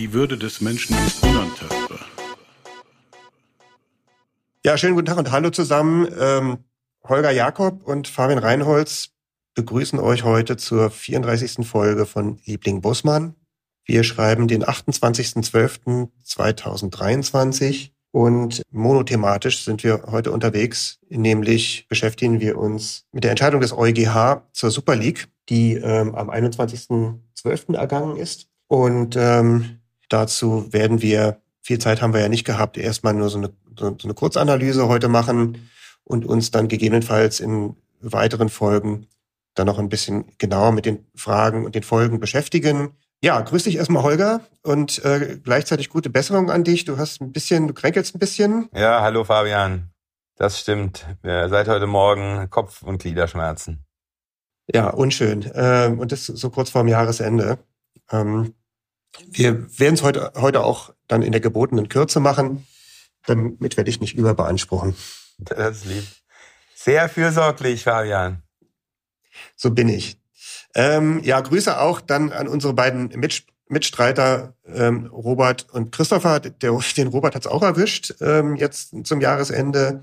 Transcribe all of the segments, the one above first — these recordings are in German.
Die Würde des Menschen ist unantastbar. Ja, schönen guten Tag und hallo zusammen. Ähm, Holger Jakob und Fabian Reinholz begrüßen euch heute zur 34. Folge von Liebling Bussmann. Wir schreiben den 28.12.2023 und monothematisch sind wir heute unterwegs, nämlich beschäftigen wir uns mit der Entscheidung des EuGH zur Super League, die ähm, am 21.12. ergangen ist. Und ähm, dazu werden wir, viel Zeit haben wir ja nicht gehabt, erstmal nur so eine, so eine Kurzanalyse heute machen und uns dann gegebenenfalls in weiteren Folgen dann noch ein bisschen genauer mit den Fragen und den Folgen beschäftigen. Ja, grüß dich erstmal, Holger, und äh, gleichzeitig gute Besserung an dich. Du hast ein bisschen, du kränkelst ein bisschen. Ja, hallo Fabian. Das stimmt. Ja, seit heute Morgen Kopf- und Gliederschmerzen. Ja, unschön. Ähm, und das so kurz vorm Jahresende. Ähm, wir werden es heute, heute auch dann in der gebotenen Kürze machen, damit wir dich nicht überbeanspruchen. Das ist lieb. Sehr fürsorglich, Fabian. So bin ich. Ähm, ja, Grüße auch dann an unsere beiden Mit Mitstreiter ähm, Robert und Christopher. Der, den Robert hat's auch erwischt. Ähm, jetzt zum Jahresende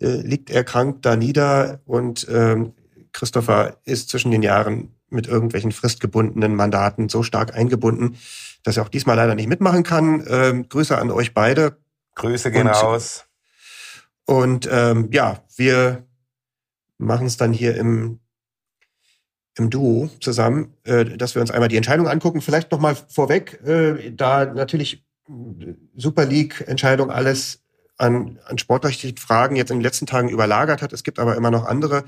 äh, liegt er krank da nieder und ähm, Christopher ist zwischen den Jahren mit irgendwelchen fristgebundenen Mandaten so stark eingebunden, dass er auch diesmal leider nicht mitmachen kann. Ähm, Grüße an euch beide. Grüße gehen Und- raus. Und ähm, ja, wir machen es dann hier im, im Duo zusammen, äh, dass wir uns einmal die Entscheidung angucken. Vielleicht noch mal vorweg, äh, da natürlich Super League-Entscheidung alles an, an sportrechtlichen Fragen jetzt in den letzten Tagen überlagert hat. Es gibt aber immer noch andere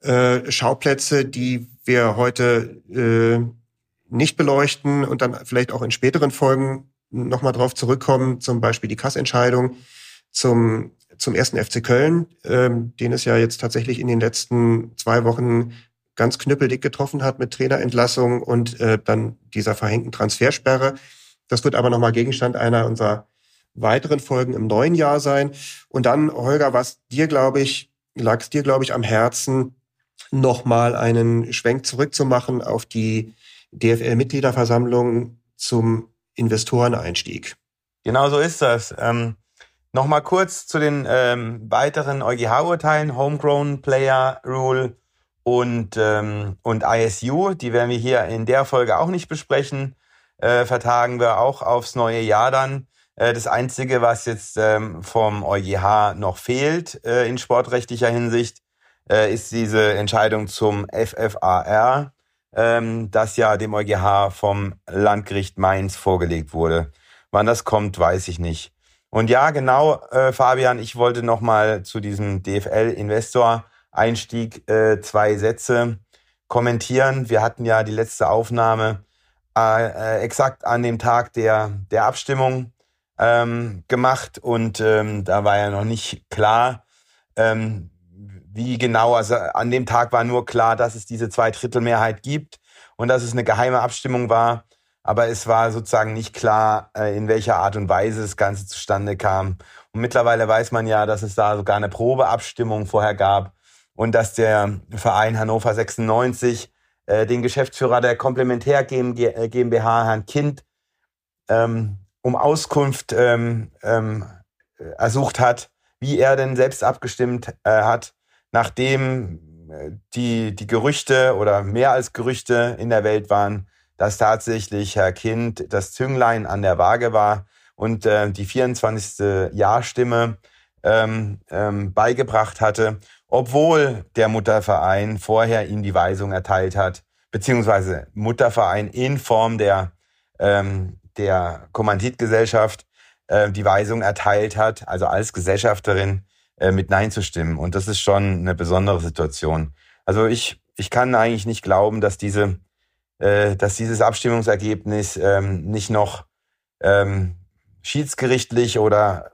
äh, Schauplätze, die wir heute äh, nicht beleuchten und dann vielleicht auch in späteren Folgen nochmal drauf zurückkommen, zum Beispiel die Kassentscheidung zum, zum ersten FC Köln, ähm, den es ja jetzt tatsächlich in den letzten zwei Wochen ganz knüppeldick getroffen hat mit Trainerentlassung und äh, dann dieser verhängten Transfersperre. Das wird aber nochmal Gegenstand einer unserer weiteren Folgen im neuen Jahr sein. Und dann, Holger, was dir, glaube ich, lag es dir, glaube ich, am Herzen, nochmal einen Schwenk zurückzumachen auf die DFL-Mitgliederversammlung zum Investoreneinstieg. Genau so ist das. Ähm, Nochmal kurz zu den ähm, weiteren EuGH-Urteilen, Homegrown Player Rule und, ähm, und ISU. Die werden wir hier in der Folge auch nicht besprechen. Äh, vertagen wir auch aufs neue Jahr dann. Äh, das Einzige, was jetzt ähm, vom EuGH noch fehlt äh, in sportrechtlicher Hinsicht, äh, ist diese Entscheidung zum FFAR, ähm, das ja dem EuGH vom Landgericht Mainz vorgelegt wurde. Wann das kommt, weiß ich nicht. Und ja, genau, äh, Fabian, ich wollte noch mal zu diesem DFL-Investor-Einstieg äh, zwei Sätze kommentieren. Wir hatten ja die letzte Aufnahme äh, äh, exakt an dem Tag der, der Abstimmung ähm, gemacht und ähm, da war ja noch nicht klar, ähm, wie genau, also an dem Tag war nur klar, dass es diese Zweidrittelmehrheit gibt und dass es eine geheime Abstimmung war, aber es war sozusagen nicht klar, äh, in welcher Art und Weise das Ganze zustande kam. Und mittlerweile weiß man ja, dass es da sogar eine Probeabstimmung vorher gab und dass der Verein Hannover 96 äh, den Geschäftsführer der Komplementär GmbH, Herrn Kind, ähm, um Auskunft ähm, ähm, ersucht hat, wie er denn selbst abgestimmt äh, hat, nachdem äh, die, die Gerüchte oder mehr als Gerüchte in der Welt waren, dass tatsächlich Herr Kind das Zünglein an der Waage war und äh, die 24. Ja-Stimme ähm, ähm, beigebracht hatte, obwohl der Mutterverein vorher ihm die Weisung erteilt hat, beziehungsweise Mutterverein in Form der, ähm, der Kommanditgesellschaft äh, die Weisung erteilt hat, also als Gesellschafterin äh, mit Nein zu stimmen. Und das ist schon eine besondere Situation. Also ich, ich kann eigentlich nicht glauben, dass diese, äh, dass dieses Abstimmungsergebnis ähm, nicht noch ähm, schiedsgerichtlich oder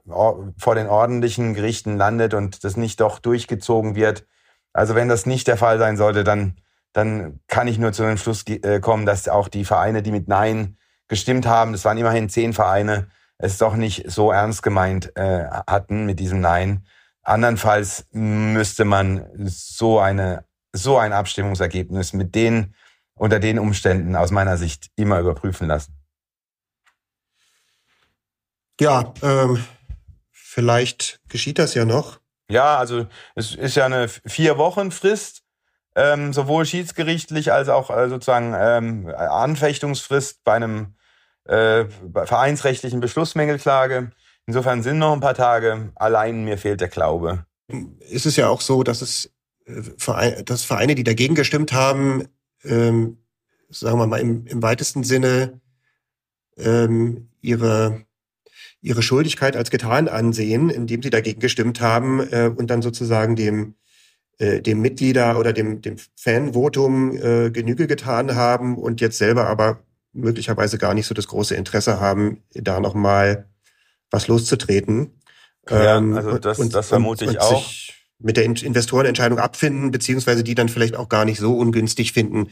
vor den ordentlichen Gerichten landet und das nicht doch durchgezogen wird. Also wenn das nicht der Fall sein sollte, dann, dann kann ich nur zu dem Schluss äh, kommen, dass auch die Vereine, die mit Nein gestimmt haben, das waren immerhin zehn Vereine, es doch nicht so ernst gemeint äh, hatten mit diesem Nein. Andernfalls müsste man so eine so ein Abstimmungsergebnis mit den unter den Umständen aus meiner Sicht immer überprüfen lassen. Ja, ähm, vielleicht geschieht das ja noch. Ja, also es ist ja eine vier Wochen Frist, ähm, sowohl schiedsgerichtlich als auch äh, sozusagen ähm, Anfechtungsfrist bei einem äh, vereinsrechtlichen Beschlussmängelklage. Insofern sind noch ein paar Tage. Allein mir fehlt der Glaube. Ist es ja auch so, dass es äh, Vereine, dass Vereine, die dagegen gestimmt haben, ähm, sagen wir mal im, im weitesten Sinne ähm, ihre ihre Schuldigkeit als getan ansehen, indem sie dagegen gestimmt haben äh, und dann sozusagen dem äh, dem Mitglieder oder dem dem Fanvotum äh, Genüge getan haben und jetzt selber aber möglicherweise gar nicht so das große Interesse haben, da noch mal was loszutreten. Ja, ähm, also das, und, das vermute und, ich auch. Mit der Investorenentscheidung abfinden, beziehungsweise die dann vielleicht auch gar nicht so ungünstig finden,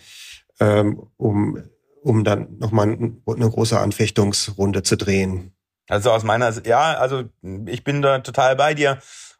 ähm, um, um dann nochmal eine große Anfechtungsrunde zu drehen. Also aus meiner Sicht, ja, also ich bin da total bei dir.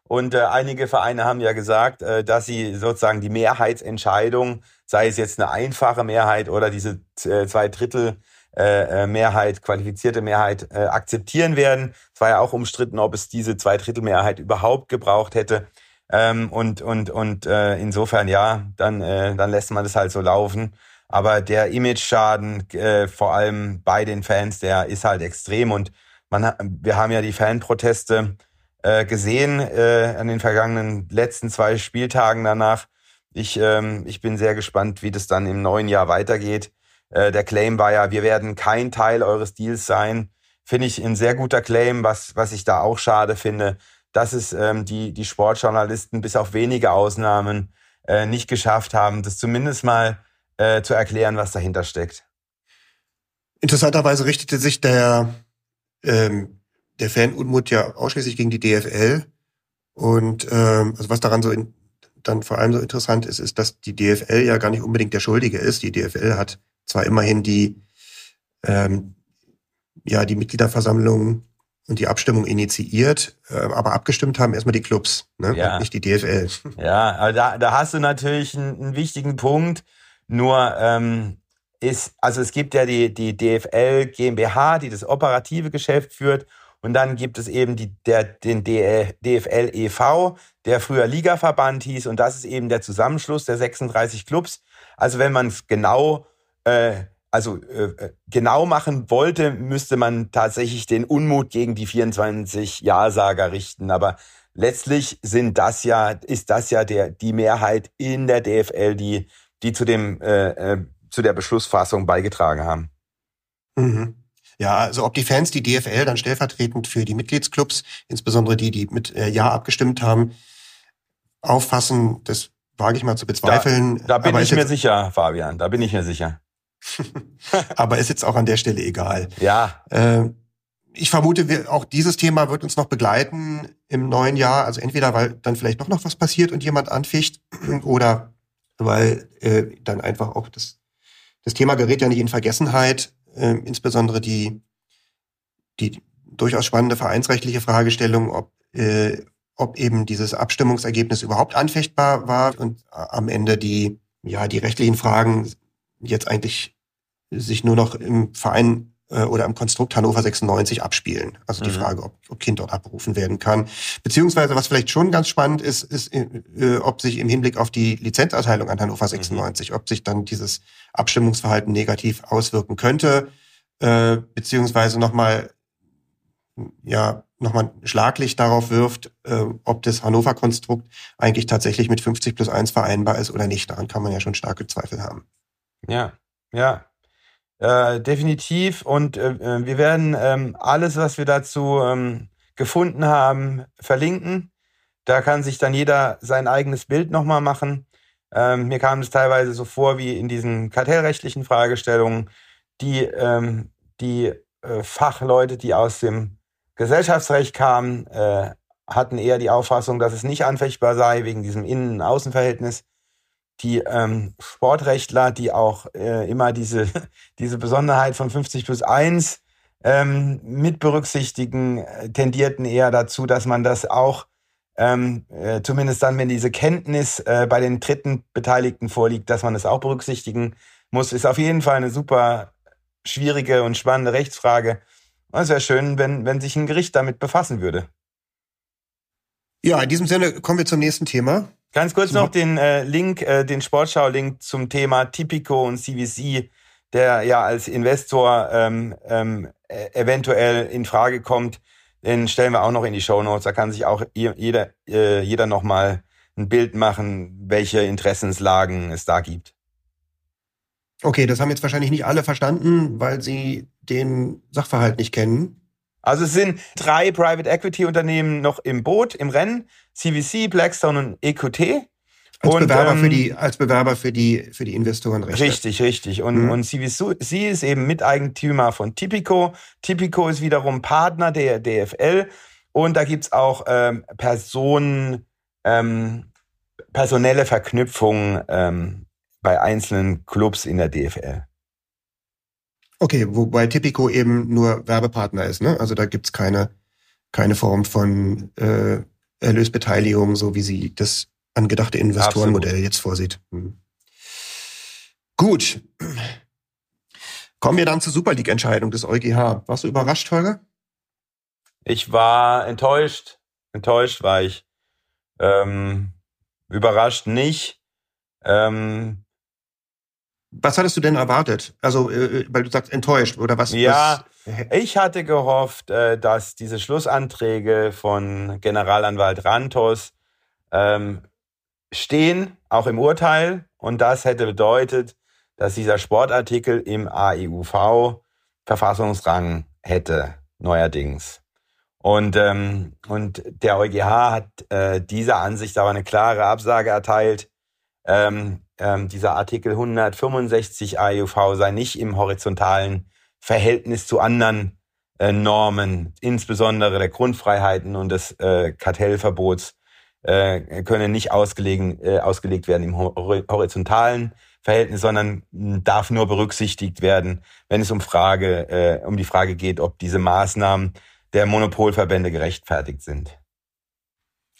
Und äh, einige Vereine haben ja gesagt, äh, dass sie sozusagen die Mehrheitsentscheidung, sei es jetzt eine einfache Mehrheit oder diese äh, zwei Drittel äh, äh, Mehrheit, qualifizierte Mehrheit äh, akzeptieren werden. Es war ja auch umstritten, ob es diese zwei Drittel Mehrheit überhaupt gebraucht hätte. Ähm, und und und äh, insofern ja, dann äh, dann lässt man das halt so laufen. Aber der Image-Schaden, äh, vor allem bei den Fans, der ist halt extrem und man, wir haben ja die Fanproteste äh, gesehen äh, an den vergangenen letzten zwei Spieltagen danach. Ich, ähm, ich bin sehr gespannt, wie das dann im neuen Jahr weitergeht. Äh, der Claim war ja, wir werden kein Teil eures Deals sein. Finde ich ein sehr guter Claim, was, was ich da auch schade finde, dass es ähm, die, die Sportjournalisten bis auf wenige Ausnahmen äh, nicht geschafft haben, das zumindest mal äh, zu erklären, was dahinter steckt. Interessanterweise richtete sich der ähm, der Fanunmut ja ausschließlich gegen die DFL. Und ähm, also was daran so in, dann vor allem so interessant ist, ist, dass die DFL ja gar nicht unbedingt der Schuldige ist. Die DFL hat zwar immerhin die ähm, ja die Mitgliederversammlung und die Abstimmung initiiert, äh, aber abgestimmt haben erstmal die Clubs, ne? Ja. Nicht die DFL. Ja, aber da, da hast du natürlich einen, einen wichtigen Punkt. Nur ähm, ist, also es gibt ja die, die DFL GmbH, die das operative Geschäft führt. Und dann gibt es eben die, der, den DFL e.V., der früher Ligaverband hieß. Und das ist eben der Zusammenschluss der 36 Clubs. Also wenn man es genau, äh, also äh, genau machen wollte, müsste man tatsächlich den Unmut gegen die 24 Ja-Sager richten. Aber letztlich sind das ja, ist das ja der, die Mehrheit in der DFL, die, die zu dem äh, äh zu der Beschlussfassung beigetragen haben. Mhm. Ja, also ob die Fans die DFL dann stellvertretend für die Mitgliedsclubs, insbesondere die, die mit äh, Ja abgestimmt haben, auffassen, das wage ich mal zu bezweifeln. Da, da bin Aber ich mir sicher, Fabian, da bin ich mir sicher. Aber ist jetzt auch an der Stelle egal. Ja. Äh, ich vermute, wir, auch dieses Thema wird uns noch begleiten im neuen Jahr. Also entweder, weil dann vielleicht doch noch was passiert und jemand anficht oder weil äh, dann einfach auch das das Thema gerät ja nicht in Vergessenheit, äh, insbesondere die, die durchaus spannende vereinsrechtliche Fragestellung, ob, äh, ob eben dieses Abstimmungsergebnis überhaupt anfechtbar war und am Ende die, ja, die rechtlichen Fragen jetzt eigentlich sich nur noch im Verein äh, oder im Konstrukt Hannover 96 abspielen. Also die mhm. Frage, ob, ob Kind dort abberufen werden kann. Beziehungsweise, was vielleicht schon ganz spannend ist, ist, äh, ob sich im Hinblick auf die Lizenzerteilung an Hannover 96, mhm. ob sich dann dieses Abstimmungsverhalten negativ auswirken könnte, äh, beziehungsweise nochmal, ja, nochmal Schlaglicht darauf wirft, äh, ob das Hannover-Konstrukt eigentlich tatsächlich mit 50 plus 1 vereinbar ist oder nicht. Daran kann man ja schon starke Zweifel haben. Ja, ja, äh, definitiv. Und äh, äh, wir werden ähm, alles, was wir dazu ähm, gefunden haben, verlinken. Da kann sich dann jeder sein eigenes Bild nochmal machen. Ähm, mir kam es teilweise so vor wie in diesen kartellrechtlichen Fragestellungen, die, ähm, die äh, Fachleute, die aus dem Gesellschaftsrecht kam, äh, hatten eher die Auffassung, dass es nicht anfechtbar sei wegen diesem Innen- und Außenverhältnis. Die ähm, Sportrechtler, die auch äh, immer diese, diese Besonderheit von 50 plus 1 ähm, mit berücksichtigen, äh, tendierten eher dazu, dass man das auch ähm, äh, zumindest dann, wenn diese Kenntnis äh, bei den dritten Beteiligten vorliegt, dass man das auch berücksichtigen muss, ist auf jeden Fall eine super schwierige und spannende Rechtsfrage. Und es wäre schön, wenn, wenn sich ein Gericht damit befassen würde. Ja, in diesem Sinne kommen wir zum nächsten Thema. Ganz kurz noch den äh, Link, äh, den Sportschau-Link zum Thema Tipico und CVC, der ja als Investor ähm, ähm, äh, eventuell in Frage kommt. Den stellen wir auch noch in die Show Notes. Da kann sich auch je- jeder, äh, jeder noch mal ein Bild machen, welche Interessenslagen es da gibt. Okay, das haben jetzt wahrscheinlich nicht alle verstanden, weil sie den Sachverhalt nicht kennen. Also es sind drei Private Equity Unternehmen noch im Boot, im Rennen. CVC, Blackstone und EQT. Als Und, Bewerber für ähm, die, als Bewerber für die, für die Investorenrechte. Richtig, richtig. Und, Mhm. und CVC ist eben Miteigentümer von Tipico. Tipico ist wiederum Partner der DFL. Und da gibt's auch ähm, Personen, ähm, personelle Verknüpfungen ähm, bei einzelnen Clubs in der DFL. Okay, wobei Tipico eben nur Werbepartner ist, ne? Also da gibt's keine, keine Form von äh, Erlösbeteiligung, so wie sie das angedachte Investorenmodell jetzt vorsieht. Hm. Gut. Kommen wir dann zur Super League-Entscheidung des EuGH. Warst du überrascht, Holger? Ich war enttäuscht. Enttäuscht war ich. Ähm, überrascht nicht. Ähm, Was hattest du denn erwartet? Also, äh, weil du sagst enttäuscht, oder was? Ja, was, Ich hatte gehofft, äh, dass diese Schlussanträge von Generalanwalt Rantos ähm, stehen, auch im Urteil. Und das hätte bedeutet, dass dieser Sportartikel im AEUV Verfassungsrang hätte, neuerdings. Und, ähm, und der EuGH hat äh, dieser Ansicht aber eine klare Absage erteilt. Ähm, ähm, dieser Artikel 165 AEUV sei nicht im horizontalen Verhältnis zu anderen äh, Normen, insbesondere der Grundfreiheiten und des äh, Kartellverbots, äh, können nicht ausgelegen, äh, ausgelegt werden im hor horizontalen Verhältnis, sondern mh, darf nur berücksichtigt werden, wenn es um Frage, äh, um die Frage geht, ob diese Maßnahmen der Monopolverbände gerechtfertigt sind.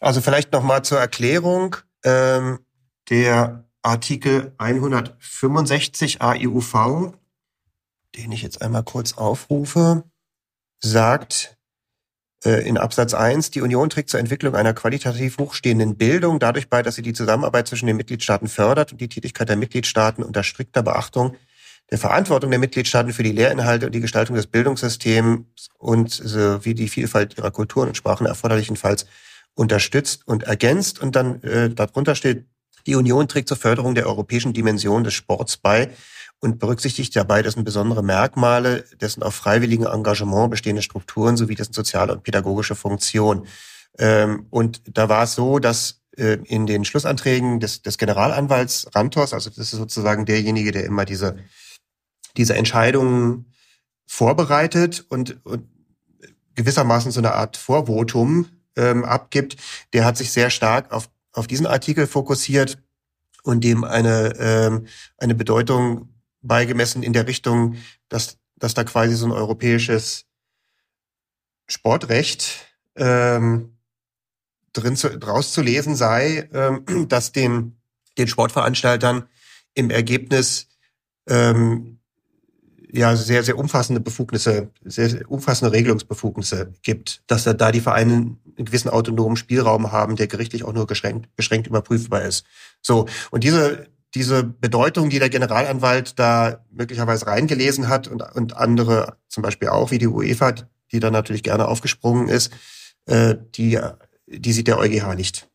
Also vielleicht noch mal zur Erklärung. Ähm, der Artikel 165 AIUV, den ich jetzt einmal kurz aufrufe, sagt äh, in Absatz 1, die Union trägt zur Entwicklung einer qualitativ hochstehenden Bildung dadurch bei, dass sie die Zusammenarbeit zwischen den Mitgliedstaaten fördert und die Tätigkeit der Mitgliedstaaten unter strikter Beachtung der Verantwortung der Mitgliedstaaten für die Lehrinhalte und die Gestaltung des Bildungssystems und sowie die Vielfalt ihrer Kulturen und Sprachen erforderlichenfalls unterstützt und ergänzt. Und dann äh, darunter steht, die Union trägt zur Förderung der europäischen Dimension des Sports bei und berücksichtigt dabei dessen besondere Merkmale, dessen auf freiwilligem Engagement bestehende Strukturen sowie dessen soziale und pädagogische Funktion. Ähm, und da war es so, dass äh, in den Schlussanträgen des, des Generalanwalts Rantos, also das ist sozusagen derjenige, der immer diese, diese Entscheidungen vorbereitet und, und gewissermaßen so eine Art Vorvotum ähm, abgibt, der hat sich sehr stark auf, auf diesen Artikel fokussiert und dem eine, ähm, eine Bedeutung beigemessen in der Richtung, dass, dass da quasi so ein europäisches Sportrecht ähm, drin zu, draus zu lesen sei, ähm, dass den, den Sportveranstaltern im Ergebnis ähm, ja sehr, sehr umfassende Befugnisse, sehr, sehr umfassende Regelungsbefugnisse gibt, dass da, die Vereine einen gewissen autonomen Spielraum haben, der gerichtlich auch nur beschränkt, beschränkt überprüfbar ist. So, und diese, diese Bedeutung, die der Generalanwalt da möglicherweise reingelesen hat und, und andere zum Beispiel auch, wie die UEFA, die da natürlich gerne aufgesprungen ist, äh, die, die sieht der EuGH nicht.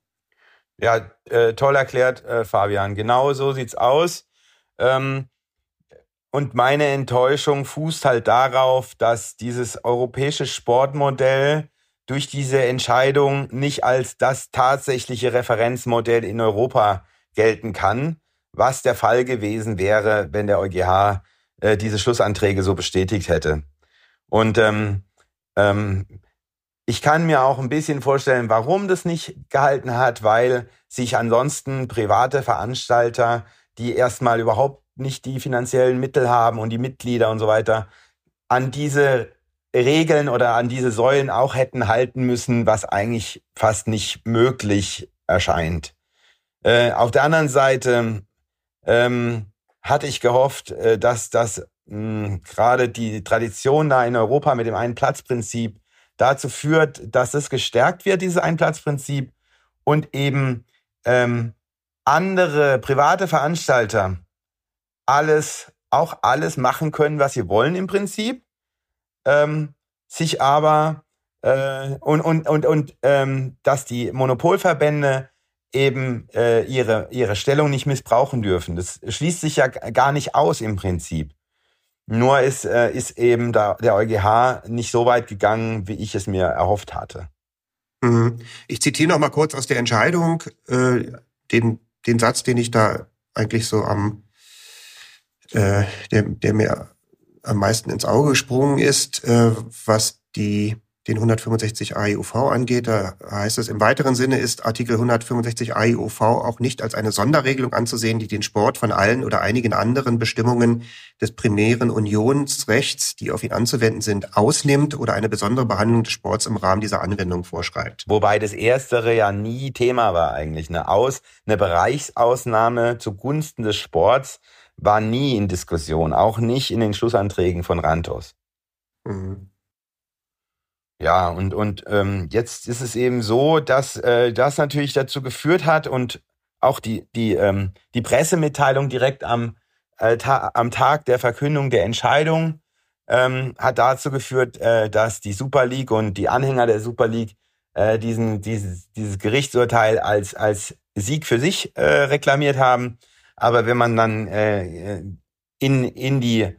Ja, äh, toll erklärt, äh, Fabian. Genau so sieht's aus. Ähm, und meine Enttäuschung fußt halt darauf, dass dieses europäische Sportmodell durch diese Entscheidung nicht als das tatsächliche Referenzmodell in Europa gelten kann, was der Fall gewesen wäre, wenn der EuGH äh, diese Schlussanträge so bestätigt hätte. Und ähm, ähm, ich kann mir auch ein bisschen vorstellen, warum das nicht gehalten hat, weil sich ansonsten private Veranstalter, die erstmal überhaupt nicht die finanziellen Mittel haben und die Mitglieder und so weiter, an diese Regeln oder an diese Säulen auch hätten halten müssen, was eigentlich fast nicht möglich erscheint. Äh, auf der anderen Seite ähm, hatte ich gehofft, äh, dass das gerade die Tradition da in Europa mit dem Ein-Platz-Prinzip dazu führt, dass es gestärkt wird, dieses Ein-Platz-Prinzip und eben ähm, andere private Veranstalter alles, auch alles machen können, was sie wollen im Prinzip, ähm, sich aber äh, und, und, und, und ähm, dass die Monopolverbände eben äh, ihre, ihre Stellung nicht missbrauchen dürfen. Das schließt sich ja gar nicht aus im Prinzip. Nur ist, äh, ist eben da, der EuGH nicht so weit gegangen, wie ich es mir erhofft hatte. Mhm. Ich zitiere noch mal kurz aus der Entscheidung äh, den, den Satz, den ich da eigentlich so am, äh, der, der mir am meisten ins Auge gesprungen ist, äh, was die den 165 AIUV angeht. Da heißt es, im weiteren Sinne ist Artikel 165 AIUV auch nicht als eine Sonderregelung anzusehen, die den Sport von allen oder einigen anderen Bestimmungen des primären Unionsrechts, die auf ihn anzuwenden sind, ausnimmt oder eine besondere Behandlung des Sports im Rahmen dieser Anwendung vorschreibt. Wobei das Erstere ja nie Thema war eigentlich. Eine, Aus, eine Bereichsausnahme zugunsten des Sports war nie in Diskussion, auch nicht in den Schlussanträgen von Rantos. Mhm. Ja, und, und ähm, jetzt ist es eben so, dass äh, das natürlich dazu geführt hat und auch die, die, ähm, die Pressemitteilung direkt am, äh, ta am Tag der Verkündung der Entscheidung ähm, hat dazu geführt, äh, dass die Super League und die Anhänger der Super League äh, diesen, dieses, dieses Gerichtsurteil als, als Sieg für sich äh, reklamiert haben. Aber wenn man dann äh, in, in die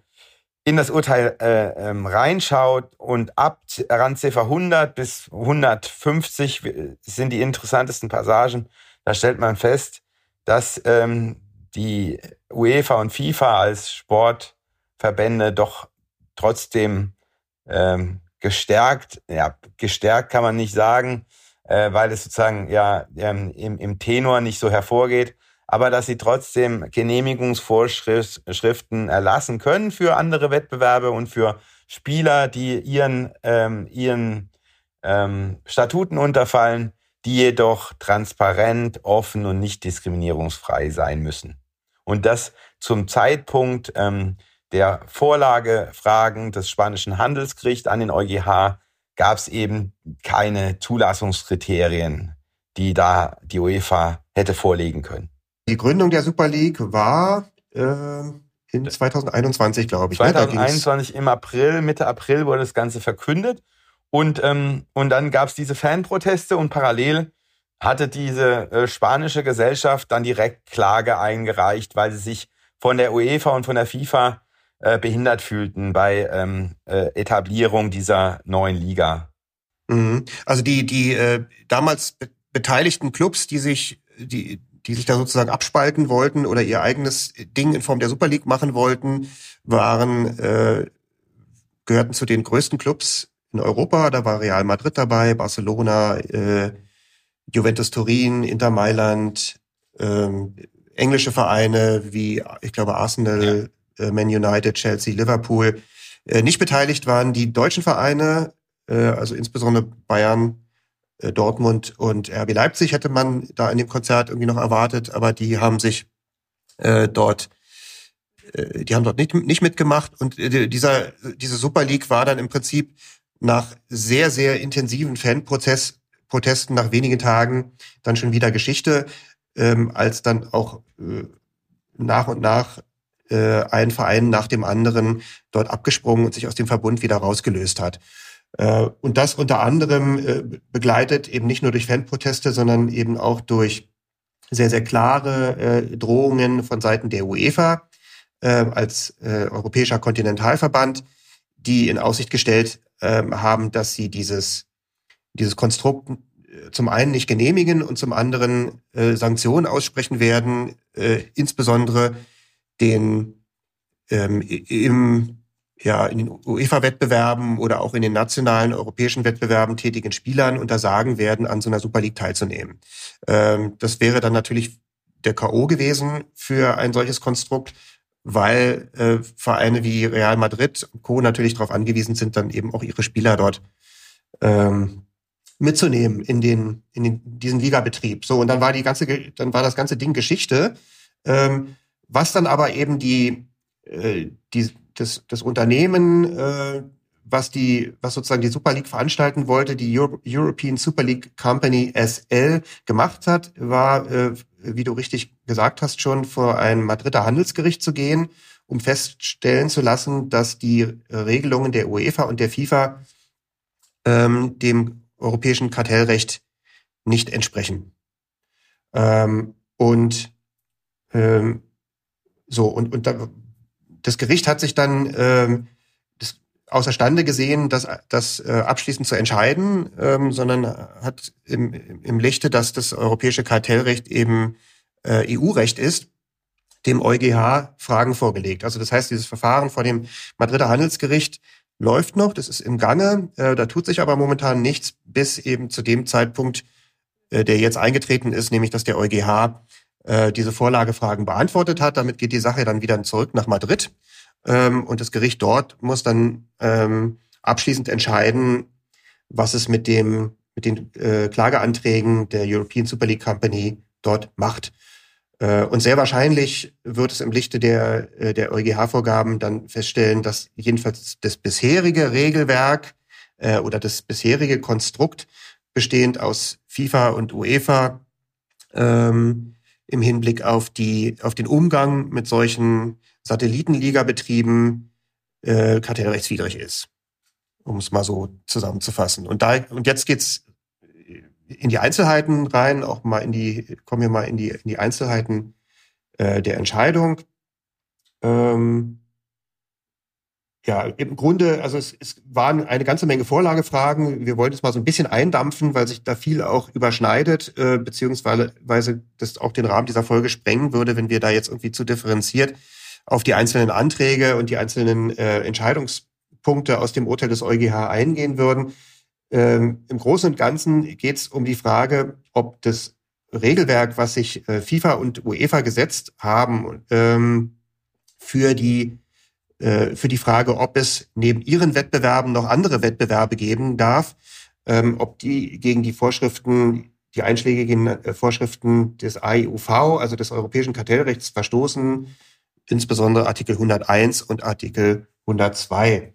in das Urteil äh, ähm, reinschaut und ab Randziffer 100 bis 150 sind die interessantesten Passagen, da stellt man fest, dass ähm, die UEFA und FIFA als Sportverbände doch trotzdem ähm, gestärkt, ja, gestärkt kann man nicht sagen, äh, weil es sozusagen ja ähm, im, im Tenor nicht so hervorgeht, aber dass sie trotzdem Genehmigungsvorschriften erlassen können für andere Wettbewerbe und für Spieler, die ihren, ähm, ihren ähm, Statuten unterfallen, die jedoch transparent, offen und nicht diskriminierungsfrei sein müssen. Und das zum Zeitpunkt ähm, der Vorlagefragen des spanischen Handelsgerichts an den EuGH gab es eben keine Zulassungskriterien, die da die UEFA hätte vorlegen können. Die Gründung der Super League war äh, in 2021, glaube ich. 2021 ne? im April, Mitte April wurde das Ganze verkündet. Und, ähm, und dann gab es diese Fanproteste und parallel hatte diese äh, spanische Gesellschaft dann direkt Klage eingereicht, weil sie sich von der UEFA und von der FIFA äh, behindert fühlten bei ähm, äh, Etablierung dieser neuen Liga. Mhm. Also die, die äh, damals be beteiligten Clubs, die sich, die, die sich da sozusagen abspalten wollten oder ihr eigenes Ding in Form der Super League machen wollten, waren äh, gehörten zu den größten Clubs in Europa. Da war Real Madrid dabei, Barcelona, äh, Juventus Turin, Inter Mailand, ähm, englische Vereine wie ich glaube Arsenal, äh, Man United, Chelsea, Liverpool. Äh, nicht beteiligt waren die deutschen Vereine, äh, also insbesondere Bayern, Dortmund und RB Leipzig hätte man da in dem Konzert irgendwie noch erwartet, aber die haben sich äh, dort äh, die haben dort nicht, nicht mitgemacht und äh, dieser diese Super League war dann im Prinzip nach sehr sehr intensiven Fanprotesten nach wenigen Tagen dann schon wieder Geschichte, ähm, als dann auch äh, nach und nach äh, ein Verein nach dem anderen dort abgesprungen und sich aus dem Verbund wieder rausgelöst hat. Äh, und das unter anderem äh, begleitet eben nicht nur durch Fanproteste, sondern eben auch durch sehr, sehr klare äh, Drohungen von Seiten der UEFA als europäischer Kontinentalverband, die in Aussicht gestellt ähm, haben, dass sie dieses, dieses Konstrukt zum einen nicht genehmigen und zum anderen Sanktionen aussprechen werden, insbesondere den ähm, im ja, in den UEFA-Wettbewerben oder auch in den nationalen europäischen Wettbewerben tätigen Spielern untersagen werden, an so einer Super League teilzunehmen. Ähm, das wäre dann natürlich der K.O. gewesen für ein solches Konstrukt, weil äh, Vereine wie Real Madrid und Co. natürlich darauf angewiesen sind, dann eben auch ihre Spieler dort ähm, mitzunehmen in den in den, diesen Ligabetrieb. So und dann war die ganze dann war das ganze Ding Geschichte, ähm, was dann aber eben die äh, die das, das Unternehmen, äh, was die, was sozusagen die Super League veranstalten wollte, die Euro European Super League Company SL gemacht hat, war, äh, wie du richtig gesagt hast, schon vor ein Madrider Handelsgericht zu gehen, um feststellen zu lassen, dass die Regelungen der UEFA und der FIFA ähm, dem europäischen Kartellrecht nicht entsprechen. Ähm, und ähm, so, und, und da das Gericht hat sich dann ähm, das außerstande gesehen, das, das äh, abschließend zu entscheiden, ähm, sondern hat im, im Lichte, dass das europäische Kartellrecht eben äh, EU-Recht ist, dem EuGH Fragen vorgelegt. Also das heißt, dieses Verfahren vor dem Madrider Handelsgericht läuft noch, das ist im Gange, äh, da tut sich aber momentan nichts bis eben zu dem Zeitpunkt, äh, der jetzt eingetreten ist, nämlich dass der EuGH äh, diese Vorlagefragen beantwortet hat. Damit geht die Sache dann wieder zurück nach Madrid. Ähm, und das Gericht dort muss dann ähm, abschließend entscheiden, was es mit dem mit den äh, Klageanträgen der European Super League Company dort macht. Äh, und sehr wahrscheinlich wird es im Lichte der, äh, der EuGH-Vorgaben dann feststellen, dass jedenfalls das bisherige Regelwerk äh, oder das bisherige Konstrukt bestehend aus FIFA und UEFA ähm, im Hinblick auf die, auf den Umgang mit solchen Satellitenliga-Betrieben äh, kartellrechtswidrig ist. Um es mal so zusammenzufassen. Und da, und jetzt geht's in die Einzelheiten rein, auch mal in die, kommen wir mal in die, in die Einzelheiten äh, der Entscheidung. Ähm, ja, im Grunde, also es, es waren eine ganze Menge Vorlagefragen. Wir wollten es mal so ein bisschen eindampfen, weil sich da viel auch überschneidet, äh, beziehungsweise das auch den Rahmen dieser Folge sprengen würde, wenn wir da jetzt irgendwie zu differenziert auf die einzelnen Anträge und die einzelnen äh, Entscheidungspunkte aus dem Urteil des EuGH eingehen würden. Ähm, Im Großen und Ganzen geht es um die Frage, ob das Regelwerk, was sich äh, FIFA und UEFA gesetzt haben, ähm, für die äh, für die Frage, ob es neben ihren Wettbewerben noch andere Wettbewerbe geben darf, ähm, ob die gegen die Vorschriften, die einschlägigen äh, Vorschriften des AIUV, also des Europäischen Kartellrechts, verstoßen, insbesondere Artikel 101 und Artikel 102.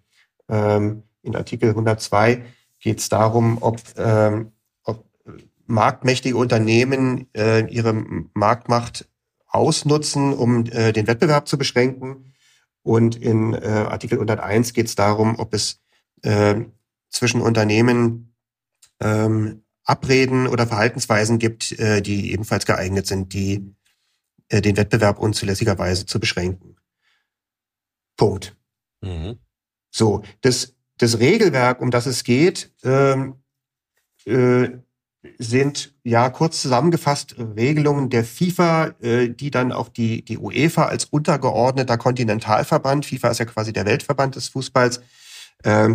Ähm, in Artikel 102 geht es darum, ob, ähm, ob marktmächtige Unternehmen äh, ihre Marktmacht ausnutzen, um äh, den Wettbewerb zu beschränken. Und in äh, Artikel 101 geht es darum, ob es äh, zwischen Unternehmen ähm, Abreden oder Verhaltensweisen gibt, äh, die ebenfalls geeignet sind, die äh, den Wettbewerb unzulässigerweise zu beschränken. Punkt. Mhm. So, das, das Regelwerk, um das es geht, ähm, äh, sind ja kurz zusammengefasst Regelungen der FIFA, äh, die dann auch die, die UEFA als untergeordneter Kontinentalverband, FIFA ist ja quasi der Weltverband des Fußballs, äh,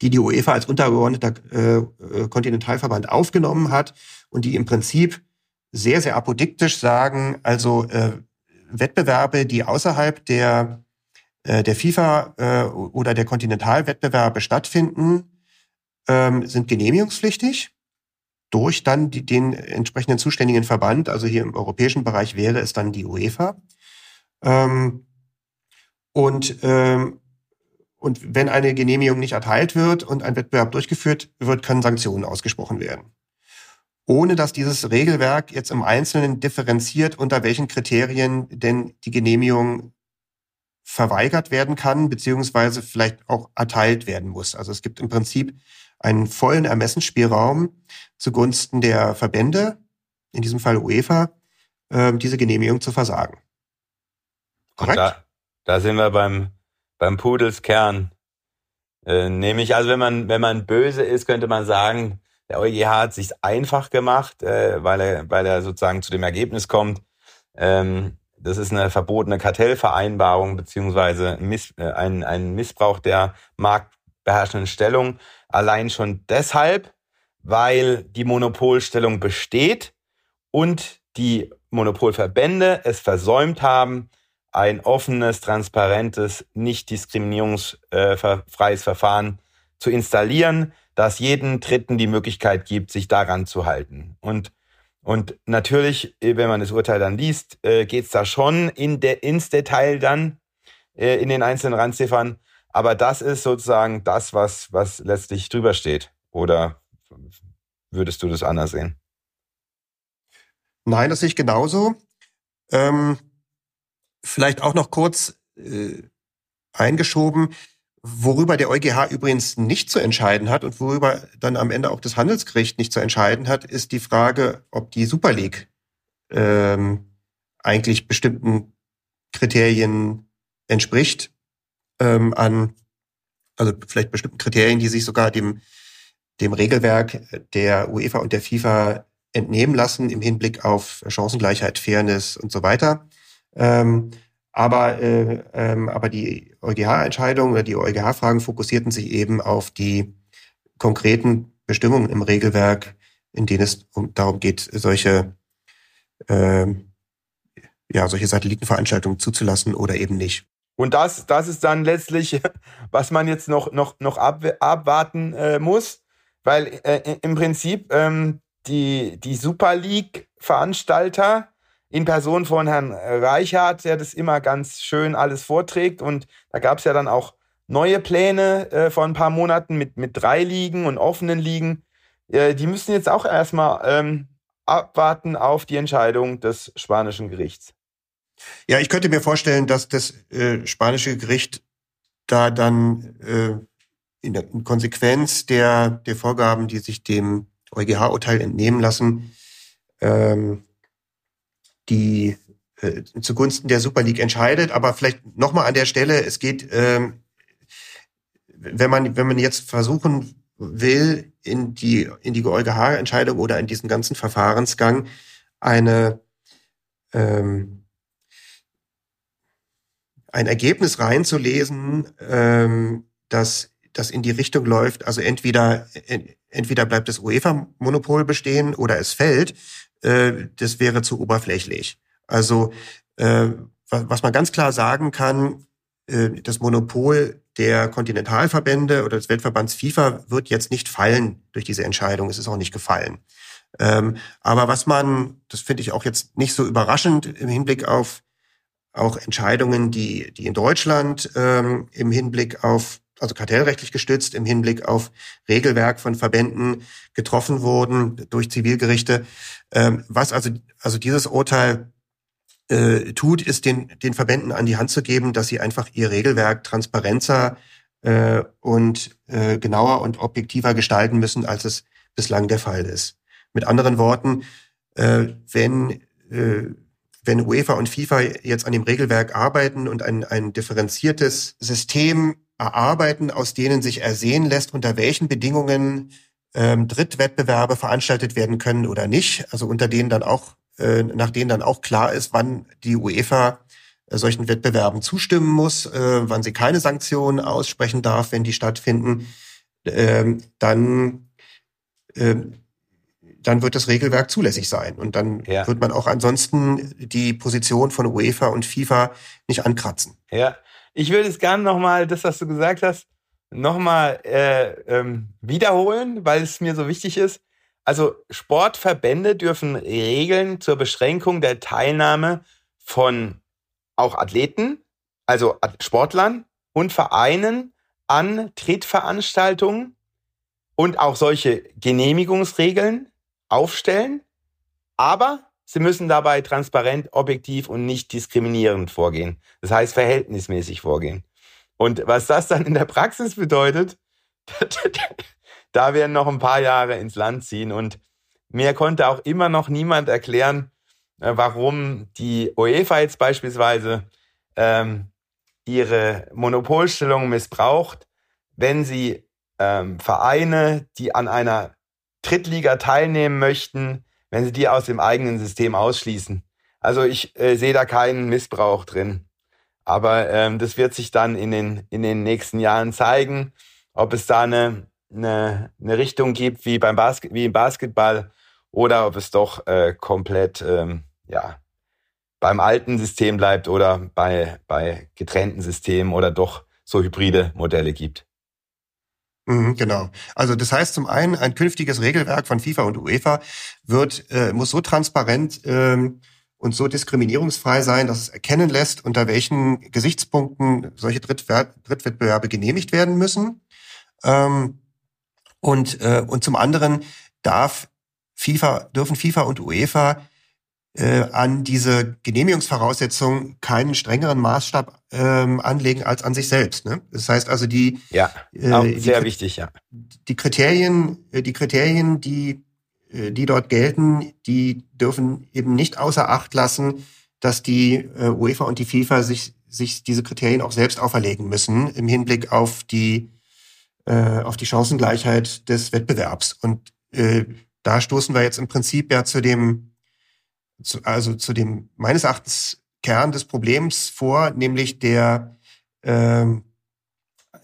die die UEFA als untergeordneter äh, äh, Kontinentalverband aufgenommen hat und die im Prinzip sehr, sehr apodiktisch sagen, also äh, Wettbewerbe, die außerhalb der, äh, der FIFA äh, oder der Kontinentalwettbewerbe stattfinden, ähm, sind genehmigungspflichtig durch dann die, den entsprechenden zuständigen Verband, also hier im europäischen Bereich wäre es dann die UEFA. Ähm, und, ähm, und wenn eine Genehmigung nicht erteilt wird und ein Wettbewerb durchgeführt wird, können Sanktionen ausgesprochen werden. Ohne dass dieses Regelwerk jetzt im Einzelnen differenziert, unter welchen Kriterien denn die Genehmigung verweigert werden kann, beziehungsweise vielleicht auch erteilt werden muss. Also es gibt im Prinzip einen vollen Ermessensspielraum zugunsten der Verbände, in diesem Fall UEFA, äh, diese Genehmigung zu versagen. Korrekt? Da, da, sind wir beim, beim Pudels Kern. Äh, nämlich, also wenn man, wenn man böse ist, könnte man sagen, der EuGH hat sich einfach gemacht, äh, weil er, weil er sozusagen zu dem Ergebnis kommt, ähm, das ist eine verbotene Kartellvereinbarung beziehungsweise Miss, äh, ein, ein Missbrauch der marktbeherrschenden Stellung. Allein schon deshalb, weil die Monopolstellung besteht und die Monopolverbände es versäumt haben, ein offenes, transparentes, nicht diskriminierungsfreies Verfahren zu installieren, das jeden Dritten die Möglichkeit gibt, sich daran zu halten. Und und natürlich, äh, wenn man das Urteil dann liest, äh, geht's da schon in de, ins Detail dann äh, in den einzelnen Randziffern. Aber das ist sozusagen das, was, was letztlich drüber steht. Oder würdest du das anders sehen? Nein, das sehe ich genauso. Ähm, vielleicht auch noch kurz äh, eingeschoben. Worüber der EuGH übrigens nicht zu entscheiden hat und worüber dann am Ende auch das Handelsgericht nicht zu entscheiden hat, ist die Frage, ob die Super League ähm, eigentlich bestimmten Kriterien entspricht ähm, an, also vielleicht bestimmten Kriterien, die sich sogar dem dem Regelwerk der UEFA und der FIFA entnehmen lassen im Hinblick auf Chancengleichheit, Fairness und so weiter. Ähm, aber, äh, ähm, aber die EuGH-Entscheidungen oder die EuGH-Fragen fokussierten sich eben auf die konkreten Bestimmungen im Regelwerk, in denen es um, darum geht, solche, äh, ja, solche Satellitenveranstaltungen zuzulassen oder eben nicht. Und das, das ist dann letztlich, was man jetzt noch, noch, noch ab, abwarten äh, muss, weil äh, im Prinzip ähm, die, die Super League-Veranstalter in Person von Herrn Reichhardt, der das immer ganz schön alles vorträgt. Und da gab es ja dann auch neue Pläne äh, vor ein paar Monaten mit, mit drei Ligen und offenen Ligen. Äh, die müssen jetzt auch erstmal ähm, abwarten auf die Entscheidung des spanischen Gerichts. Ja, ich könnte mir vorstellen, dass das äh, spanische Gericht da dann äh, in, der, Konsequenz der, der Vorgaben, die sich dem EuGH-Urteil entnehmen lassen, ähm, die äh, zugunsten der Super League entscheidet. Aber vielleicht nochmal an der Stelle, es geht, ähm, wenn man, wenn man jetzt versuchen will, in die, in die EuGH-Entscheidung oder in diesen ganzen Verfahrensgang eine, ähm, ein Ergebnis reinzulesen, ähm, das, das in die Richtung läuft, also entweder, entweder bleibt das UEFA-Monopol bestehen oder es fällt, äh, das wäre zu oberflächlich. Also äh, was man ganz klar sagen kann, äh, das Monopol der Kontinentalverbände oder des Weltverbands FIFA wird jetzt nicht fallen durch diese Entscheidung. Es ist auch nicht gefallen. Ähm, aber was man, das finde ich auch jetzt nicht so überraschend im Hinblick auf auch Entscheidungen, die, die in Deutschland ähm, im Hinblick auf also kartellrechtlich gestützt im Hinblick auf Regelwerk von Verbänden getroffen wurden durch Zivilgerichte. Ähm, was also, also dieses Urteil äh, tut, ist den, den Verbänden an die Hand zu geben, dass sie einfach ihr Regelwerk transparenter äh, und äh, genauer und objektiver gestalten müssen, als es bislang der Fall ist. Mit anderen Worten, äh, wenn äh, wenn UEFA und FIFA jetzt an dem Regelwerk arbeiten und ein, ein differenziertes System erarbeiten, aus denen sich ersehen lässt, unter welchen Bedingungen ähm, Drittwettbewerbe veranstaltet werden können oder nicht. Also unter denen dann auch, äh, nach denen dann auch klar ist, wann die UEFA äh, solchen Wettbewerben zustimmen muss, äh, wann sie keine Sanktionen aussprechen darf, wenn die stattfinden, ähm, dann äh, dann wird das Regelwerk zulässig sein. Und dann ja. wird man auch ansonsten die Position von UEFA und FIFA nicht ankratzen. Ja, ich würde es gerne nochmal, das, was du gesagt hast, nochmal äh, ähm, wiederholen, weil es mir so wichtig ist. Also Sportverbände dürfen Regeln zur Beschränkung der Teilnahme von auch Athleten, also Sportlern und Vereinen an Trittveranstaltungen und auch solche Genehmigungsregeln aufstellen. Aber Sie müssen dabei transparent, objektiv und nicht diskriminierend vorgehen. Das heißt verhältnismäßig vorgehen. Und was das dann in der Praxis bedeutet, da werden noch ein paar Jahre ins Land ziehen. Und mir konnte auch immer noch niemand erklären, äh, warum die UEFA jetzt beispielsweise ähm, ihre Monopolstellung missbraucht, wenn sie ähm, Vereine, die an einer Drittliga teilnehmen möchten, wenn sie die aus dem eigenen System ausschließen. Also ich äh, sehe da keinen Missbrauch drin. Aber ähm, das wird sich dann in den, in den nächsten Jahren zeigen, ob es da eine, eine, eine Richtung gibt wie, beim Basket, wie im Basketball oder ob es doch äh, komplett ähm, ja, beim alten System bleibt oder bei, bei getrennten Systemen oder doch so hybride Modelle gibt. Mhm, genau. Also das heißt zum einen, ein künftiges Regelwerk von FIFA und UEFA wird äh, muss so transparent ähm, und so diskriminierungsfrei sein, dass es erkennen lässt, unter welchen Gesichtspunkten solche Drittwer Drittwettbewerbe genehmigt werden müssen. Ähm, und, äh, und zum anderen darf FIFA, dürfen FIFA und UEFA äh, an diese Genehmigungsvoraussetzungen keinen strengeren Maßstab ähm, anlegen als an sich selbst. Ne? Das heißt also die ja äh, sehr wichtig ja die Kriterien äh, die Kriterien die äh, die dort gelten die dürfen eben nicht außer Acht lassen dass die äh, UEFA und die FIFA sich sich diese Kriterien auch selbst auferlegen müssen im Hinblick auf die äh, auf die Chancengleichheit des Wettbewerbs und äh, da stoßen wir jetzt im Prinzip ja zu dem zu, also zu dem meines Erachtens Kern des Problems vor, nämlich der ähm,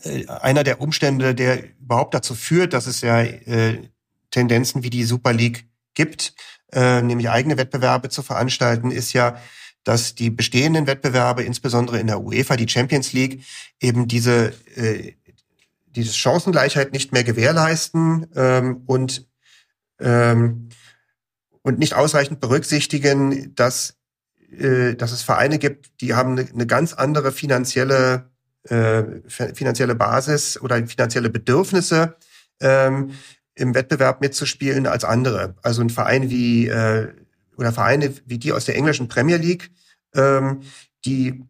äh, einer der Umstände, der überhaupt dazu führt, dass es ja äh, Tendenzen wie die Super League gibt, äh, nämlich eigene Wettbewerbe zu veranstalten, ist ja, dass die bestehenden Wettbewerbe, insbesondere in der UEFA, die Champions League, eben diese äh, diese Chancengleichheit nicht mehr gewährleisten ähm, und ähm, und nicht ausreichend berücksichtigen, dass, äh, dass es Vereine gibt, die haben eine, eine ganz andere finanzielle, äh, finanzielle Basis oder finanzielle Bedürfnisse, ähm, im Wettbewerb mitzuspielen als andere. Also ein Verein wie äh, oder Vereine wie die aus der englischen Premier League, ähm, die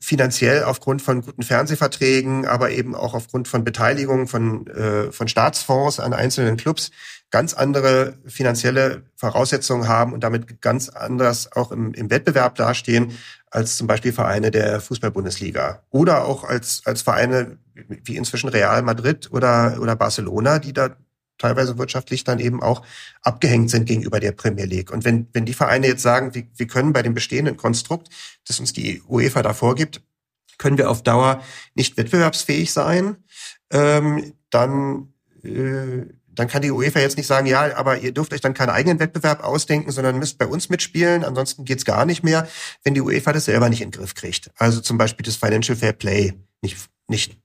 finanziell aufgrund von guten Fernsehverträgen, aber eben auch aufgrund von Beteiligung von, äh, von Staatsfonds an einzelnen Clubs ganz andere finanzielle Voraussetzungen haben und damit ganz anders auch im, im Wettbewerb dastehen als zum Beispiel Vereine der Fußball-Bundesliga oder auch als, als Vereine wie inzwischen Real Madrid oder, oder Barcelona, die da teilweise wirtschaftlich dann eben auch abgehängt sind gegenüber der Premier League. Und wenn, wenn die Vereine jetzt sagen, wir, wir können bei dem bestehenden Konstrukt, das uns die UEFA da vorgibt, können wir auf Dauer nicht wettbewerbsfähig sein, ähm, dann, äh, dann kann die UEFA jetzt nicht sagen, ja, aber ihr dürft euch dann keinen eigenen Wettbewerb ausdenken, sondern müsst bei uns mitspielen, ansonsten geht's gar nicht mehr, wenn die UEFA das selber nicht in den Griff kriegt. Also zum Beispiel das Financial Fair Play nicht, nicht,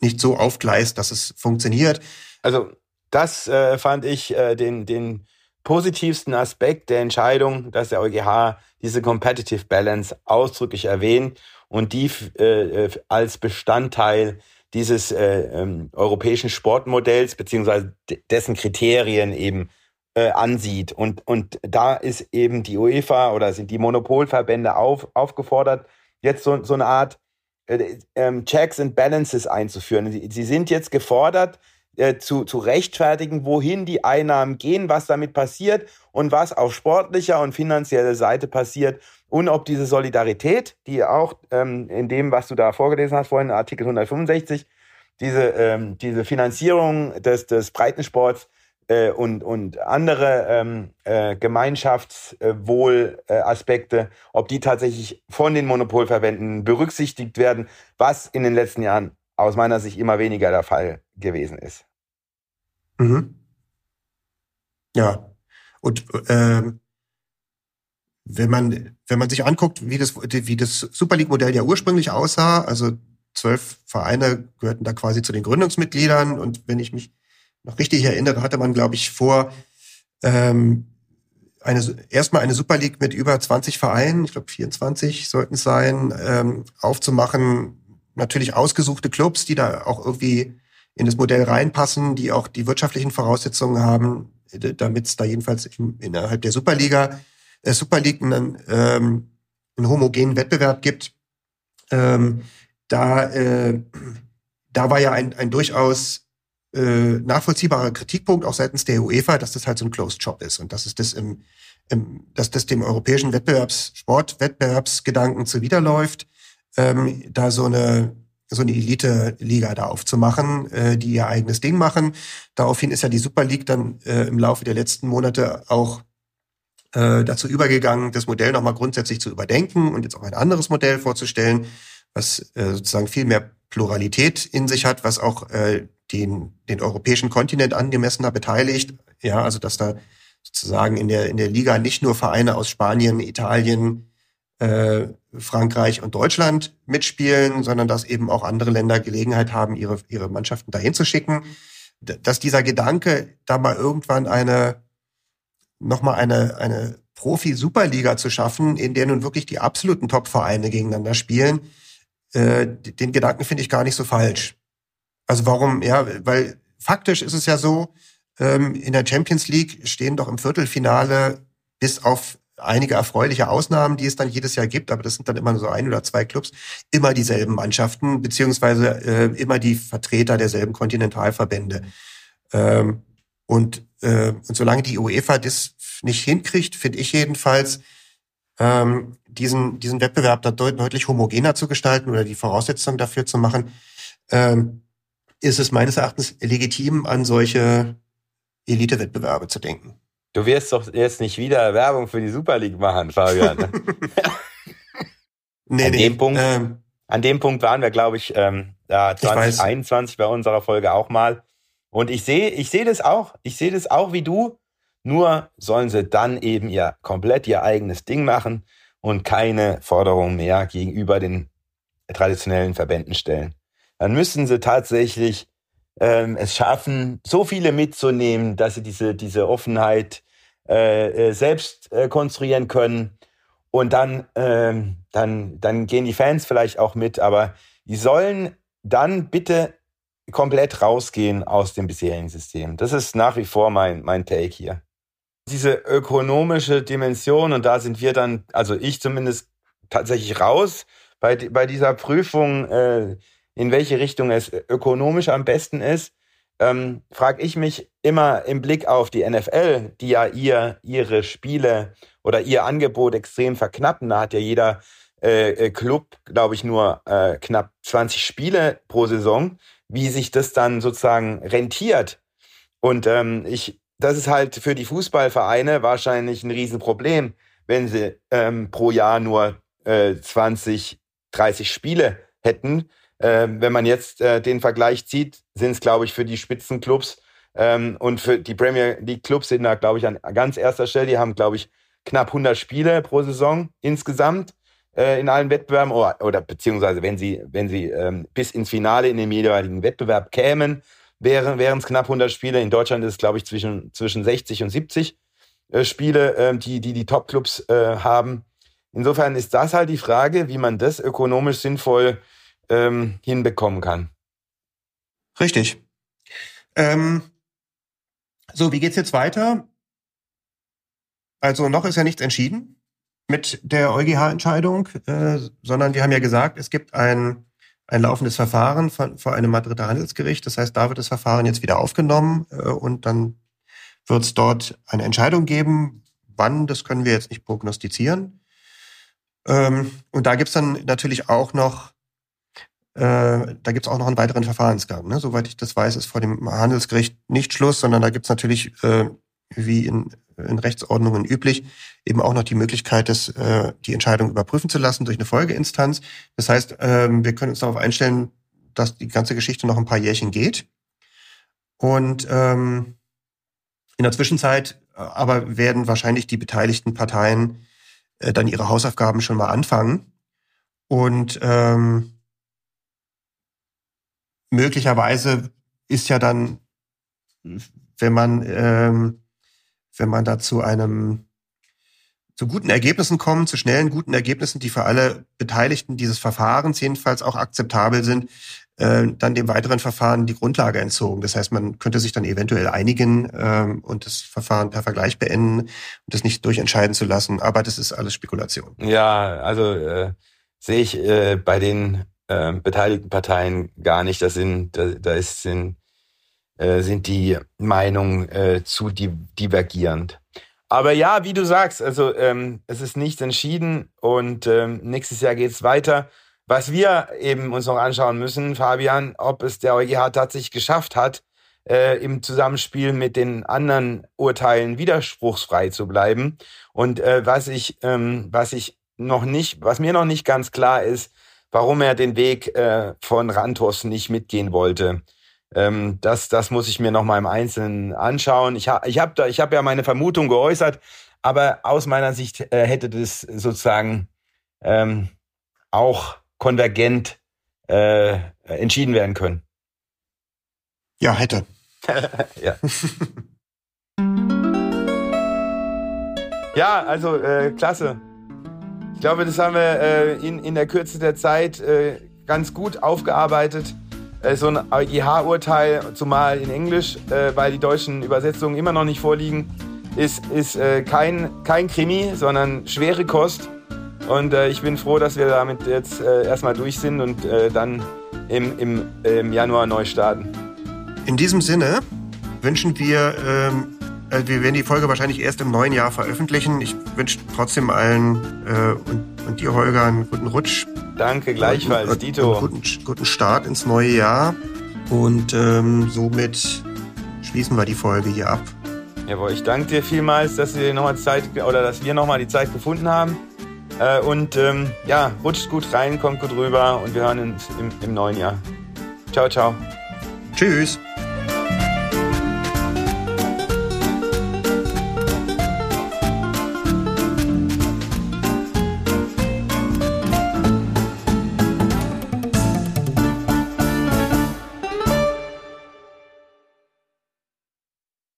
nicht so aufgleist, dass es funktioniert. Also das äh, fand ich äh, den, den positivsten Aspekt der Entscheidung, dass der EuGH diese Competitive Balance ausdrücklich erwähnt und die äh, äh als Bestandteil dieses äh, ähm, europäischen Sportmodells beziehungsweise dessen Kriterien eben äh, ansieht. Und, und da ist eben die UEFA oder sind die Monopolverbände auf, aufgefordert, jetzt so, so eine Art äh, ähm, Checks and Balances einzuführen. Sie, sie sind jetzt gefordert, äh, zu, zu rechtfertigen, wohin die Einnahmen gehen, was damit passiert und was auf sportlicher und finanzieller Seite passiert und ob diese Solidarität, die auch ähm, in dem, was du da vorgelesen hast vorhin, Artikel 165, diese, ähm, diese Finanzierung des, des Breitensports äh, und, und andere ähm, äh, Gemeinschaftswohlaspekte, äh, ob die tatsächlich von den Monopolverbänden berücksichtigt werden, was in den letzten Jahren aus meiner Sicht immer weniger der Fall gewesen ist. Mhm. Ja. Und ähm, wenn man wenn man sich anguckt, wie das wie das Super League Modell ja ursprünglich aussah, also zwölf Vereine gehörten da quasi zu den Gründungsmitgliedern und wenn ich mich noch richtig erinnere, hatte man glaube ich vor ähm, eine erstmal eine Super League mit über 20 Vereinen, ich glaube 24 sollten es sein, ähm, aufzumachen. Natürlich ausgesuchte Clubs, die da auch irgendwie in das Modell reinpassen, die auch die wirtschaftlichen Voraussetzungen haben, damit es da jedenfalls innerhalb der Superliga, äh, Super League einen, ähm, einen homogenen Wettbewerb gibt. Ähm, da, äh, da war ja ein, ein durchaus äh, nachvollziehbarer Kritikpunkt auch seitens der UEFA, dass das halt so ein Closed Shop ist und dass es das im, im dass das dem europäischen Wettbewerbs Sportwettbewerbsgedanken zuwiderläuft, ähm, da so eine so eine Elite-Liga da aufzumachen, äh, die ihr eigenes Ding machen. Daraufhin ist ja die Super League dann äh, im Laufe der letzten Monate auch äh, dazu übergegangen, das Modell nochmal grundsätzlich zu überdenken und jetzt auch ein anderes Modell vorzustellen, was äh, sozusagen viel mehr Pluralität in sich hat, was auch äh, den, den europäischen Kontinent angemessener beteiligt. Ja, also dass da sozusagen in der, in der Liga nicht nur Vereine aus Spanien, Italien, äh, Frankreich und Deutschland mitspielen, sondern dass eben auch andere Länder Gelegenheit haben, ihre, ihre Mannschaften dahin zu schicken. Dass dieser Gedanke, da mal irgendwann eine, nochmal eine, eine Profi-Superliga zu schaffen, in der nun wirklich die absoluten Top-Vereine gegeneinander spielen, äh, den Gedanken finde ich gar nicht so falsch. Also warum, ja, weil faktisch ist es ja so, ähm, in der Champions League stehen doch im Viertelfinale bis auf einige erfreuliche Ausnahmen, die es dann jedes Jahr gibt, aber das sind dann immer nur so ein oder zwei Clubs, immer dieselben Mannschaften, beziehungsweise äh, immer die Vertreter derselben Kontinentalverbände. Ähm, und, äh, und solange die UEFA das nicht hinkriegt, finde ich jedenfalls, ähm, diesen, diesen Wettbewerb da deut deutlich homogener zu gestalten oder die Voraussetzungen dafür zu machen, ähm, ist es meines Erachtens legitim, an solche Elite-Wettbewerbe zu denken. Du wirst doch jetzt nicht wieder Werbung für die Super League machen, Fabian. nee, an, nee, dem Punkt, ähm, an dem Punkt waren wir, glaube ich, ähm, ja, 2021 bei unserer Folge auch mal. Und ich sehe, ich sehe das auch. Ich sehe das auch wie du. Nur sollen sie dann eben ihr komplett ihr eigenes Ding machen und keine Forderung mehr gegenüber den traditionellen Verbänden stellen. Dann müssen sie tatsächlich ähm, es schaffen, so viele mitzunehmen, dass sie diese, diese Offenheit äh, äh, selbst äh, konstruieren können. Und dann, ähm, dann, dann gehen die Fans vielleicht auch mit, aber die sollen dann bitte komplett rausgehen aus dem bisherigen System. Das ist nach wie vor mein, mein Take hier. Diese ökonomische Dimension, und da sind wir dann, also ich zumindest tatsächlich raus bei, bei dieser Prüfung, äh, in welche Richtung es ökonomisch am besten ist, ähm, frage ich mich immer im Blick auf die NFL, die ja ihr ihre Spiele oder ihr Angebot extrem verknappen. Da hat ja jeder äh, äh Club, glaube ich, nur äh, knapp 20 Spiele pro Saison, wie sich das dann sozusagen rentiert. Und ähm, ich, das ist halt für die Fußballvereine wahrscheinlich ein Riesenproblem, wenn sie ähm, pro Jahr nur äh, 20, 30 Spiele hätten äh, wenn man jetzt äh, den Vergleich zieht, sind es, glaube ich, für die Spitzenclubs ähm, und für die Premier League Clubs sind da, glaube ich, an ganz erster Stelle. Die haben, glaube ich, knapp 100 Spiele pro Saison insgesamt äh, in allen Wettbewerben oder, oder beziehungsweise wenn sie, wenn sie ähm, bis ins Finale in dem jeweiligen Wettbewerb kämen, wären es knapp 100 Spiele. In Deutschland ist es, glaube ich, zwischen, zwischen 60 und 70 äh, Spiele, äh, die die, die Top-Clubs äh, haben. Insofern ist das halt die Frage, wie man das ökonomisch sinnvoll ähm, hinbekommen kann. Richtig. Ähm, so, wie geht's jetzt weiter? Also noch ist ja nichts entschieden mit der EuGH-Entscheidung, äh, sondern wir haben ja gesagt, es gibt ein, ein laufendes Verfahren von, vor einem Madrider Handelsgericht. Das heißt, da wird das Verfahren jetzt wieder aufgenommen äh, und dann wird es dort eine Entscheidung geben. Wann, das können wir jetzt nicht prognostizieren. Ähm, und da gibt's dann natürlich auch noch da gibt es auch noch einen weiteren Verfahrensgang. Ne? Soweit ich das weiß, ist vor dem Handelsgericht nicht Schluss, sondern da gibt es natürlich, äh, wie in, in Rechtsordnungen üblich, eben auch noch die Möglichkeit, das, äh, die Entscheidung überprüfen zu lassen durch eine Folgeinstanz. Das heißt, äh, wir können uns darauf einstellen, dass die ganze Geschichte noch ein paar Jährchen geht. Und ähm, in der Zwischenzeit äh, aber werden wahrscheinlich die beteiligten Parteien äh, dann ihre Hausaufgaben schon mal anfangen. Und ähm, möglicherweise ist ja dann, wenn man, ähm, wenn man da zu einem zu guten Ergebnissen kommen, zu schnellen guten Ergebnissen, die für alle Beteiligten dieses Verfahrens jedenfalls auch akzeptabel sind, äh, dann dem weiteren Verfahren die Grundlage entzogen. Das heißt, man könnte sich dann eventuell einigen ähm, und das Verfahren per Vergleich beenden und das nicht durchentscheiden zu lassen. Aber das ist alles Spekulation. Ja, also äh, sehe ich äh, bei den äh, beteiligten Parteien gar nicht. Da sind, da, da ist, sind, äh, sind die Meinungen äh, zu di divergierend. Aber ja, wie du sagst, also ähm, es ist nichts entschieden und ähm, nächstes Jahr geht's weiter. Was wir eben uns noch anschauen müssen, Fabian, ob es der EuGH tatsächlich geschafft hat, äh, im Zusammenspiel mit den anderen Urteilen widerspruchsfrei zu bleiben. Und äh, was ich, ähm, was ich noch nicht, was mir noch nicht ganz klar ist, warum er den Weg äh, von Rantos nicht mitgehen wollte. Ähm, das, das muss ich mir noch mal im Einzelnen anschauen. Ich, ha, ich habe habe ja meine Vermutung geäußert, aber aus meiner Sicht äh, hätte das sozusagen ähm, auch konvergent äh, entschieden werden können. Ja, hätte. ja. ja, also äh, klasse. Ich glaube, das haben wir äh, in, in der Kürze der Zeit äh, ganz gut aufgearbeitet. Äh, so ein EuGH-Urteil, zumal in Englisch, äh, weil die deutschen Übersetzungen immer noch nicht vorliegen, ist, ist äh, kein, kein Krimi, sondern schwere Kost. Und äh, ich bin froh, dass wir damit jetzt erstmal durch sind und dann im, im, im Januar neu starten. In diesem Sinne wünschen wir, ähm, äh, wir werden die Folge wahrscheinlich erst im neuen Jahr veröffentlichen. Ich wünsche trotzdem allen äh, und, und, dir, Holger, einen guten Rutsch. Danke, gleichfalls, und, Dito. Einen guten, guten Start ins neue Jahr. Und ähm, somit schließen wir die Folge hier ab. Jawohl, ich danke dir vielmals, dass wir nochmal Zeit oder dass wir nochmal die Zeit gefunden haben. Äh, und ähm, ja, rutscht gut rein, kommt gut rüber und wir hören uns im, im neuen Jahr. Ciao, ciao. Tschüss.